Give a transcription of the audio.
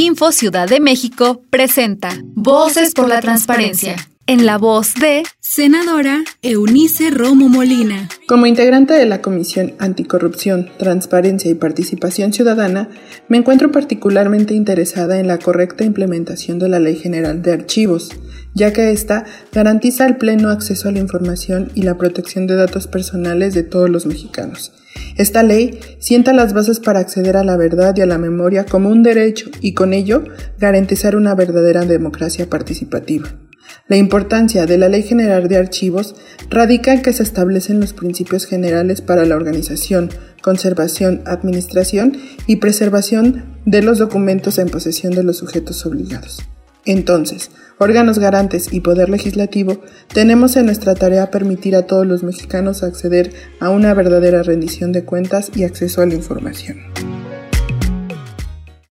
Info Ciudad de México presenta Voces por la Transparencia. En la voz de Senadora Eunice Romo Molina. Como integrante de la Comisión Anticorrupción, Transparencia y Participación Ciudadana, me encuentro particularmente interesada en la correcta implementación de la Ley General de Archivos, ya que ésta garantiza el pleno acceso a la información y la protección de datos personales de todos los mexicanos. Esta ley sienta las bases para acceder a la verdad y a la memoria como un derecho y con ello garantizar una verdadera democracia participativa. La importancia de la Ley General de Archivos radica en que se establecen los principios generales para la organización, conservación, administración y preservación de los documentos en posesión de los sujetos obligados. Entonces, órganos garantes y poder legislativo, tenemos en nuestra tarea permitir a todos los mexicanos acceder a una verdadera rendición de cuentas y acceso a la información.